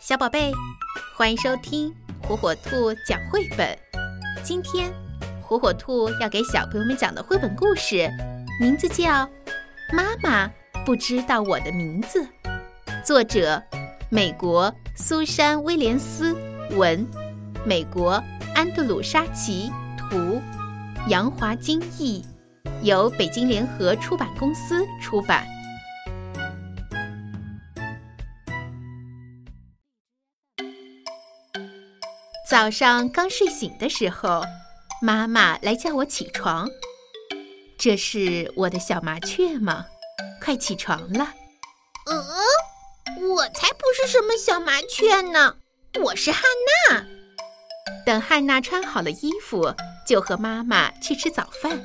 小宝贝，欢迎收听火火兔讲绘本。今天，火火兔要给小朋友们讲的绘本故事，名字叫《妈妈不知道我的名字》，作者美国苏珊·威廉斯文，美国安德鲁·沙奇图，杨华金译，由北京联合出版公司出版。早上刚睡醒的时候，妈妈来叫我起床。这是我的小麻雀吗？快起床了！嗯，我才不是什么小麻雀呢，我是汉娜。等汉娜穿好了衣服，就和妈妈去吃早饭。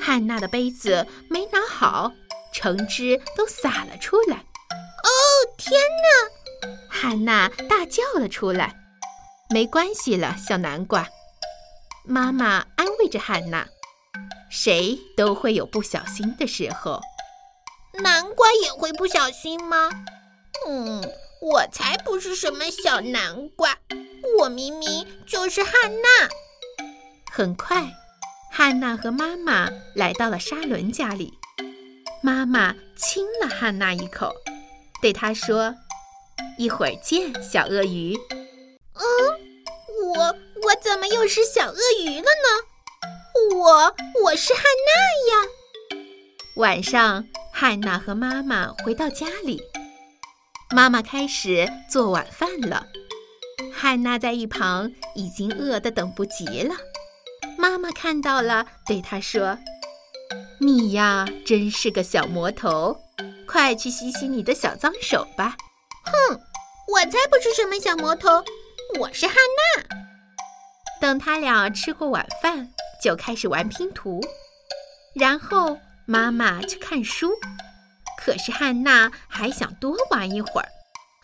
汉娜的杯子没拿好，橙汁都洒了出来。哦，天哪！汉娜大叫了出来。没关系了，小南瓜。妈妈安慰着汉娜：“谁都会有不小心的时候。南瓜也会不小心吗？嗯，我才不是什么小南瓜，我明明就是汉娜。”很快，汉娜和妈妈来到了沙伦家里。妈妈亲了汉娜一口，对她说：“一会儿见，小鳄鱼。”嗯，怎么又是小鳄鱼了呢？我我是汉娜呀。晚上，汉娜和妈妈回到家里，妈妈开始做晚饭了。汉娜在一旁已经饿得等不及了。妈妈看到了，对她说：“你呀，真是个小魔头，快去洗洗你的小脏手吧。”哼，我才不是什么小魔头。我是汉娜。等他俩吃过晚饭，就开始玩拼图，然后妈妈去看书。可是汉娜还想多玩一会儿。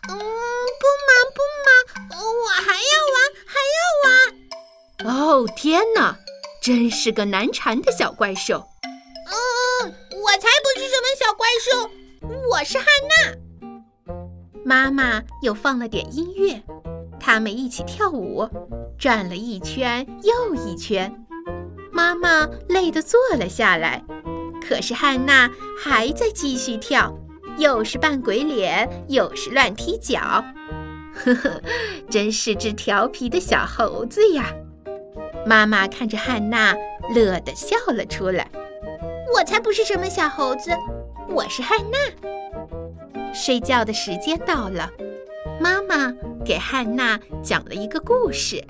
嗯，不嘛不嘛，我还要玩，还要玩。哦，天哪，真是个难缠的小怪兽。嗯，我才不是什么小怪兽，我是汉娜。妈妈又放了点音乐。他们一起跳舞，转了一圈又一圈。妈妈累得坐了下来，可是汉娜还在继续跳，又是扮鬼脸，又是乱踢脚。呵呵，真是只调皮的小猴子呀！妈妈看着汉娜，乐得笑了出来。我才不是什么小猴子，我是汉娜。睡觉的时间到了。妈妈给汉娜讲了一个故事，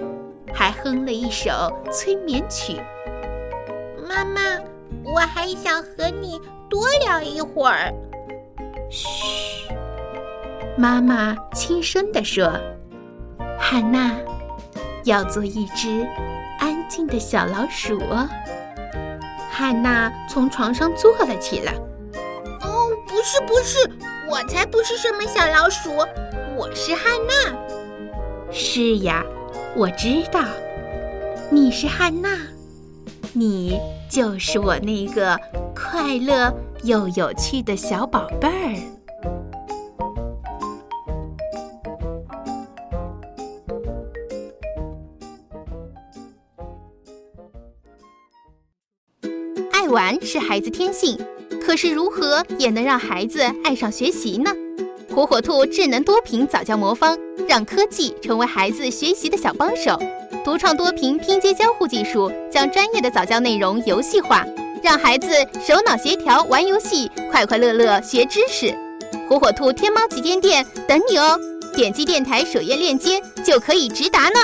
还哼了一首催眠曲。妈妈，我还想和你多聊一会儿。嘘，妈妈轻声地说：“汉娜，要做一只安静的小老鼠哦。”汉娜从床上坐了起来。哦，不是，不是，我才不是什么小老鼠。我是汉娜。是呀，我知道，你是汉娜，你就是我那个快乐又有趣的小宝贝儿。爱玩是孩子天性，可是如何也能让孩子爱上学习呢？火火兔智能多屏早教魔方，让科技成为孩子学习的小帮手。独创多屏拼接交互技术，将专业的早教内容游戏化，让孩子手脑协调玩游戏，快快乐乐学知识。火火兔天猫旗舰店等你哦！点击电台首页链接就可以直达呢。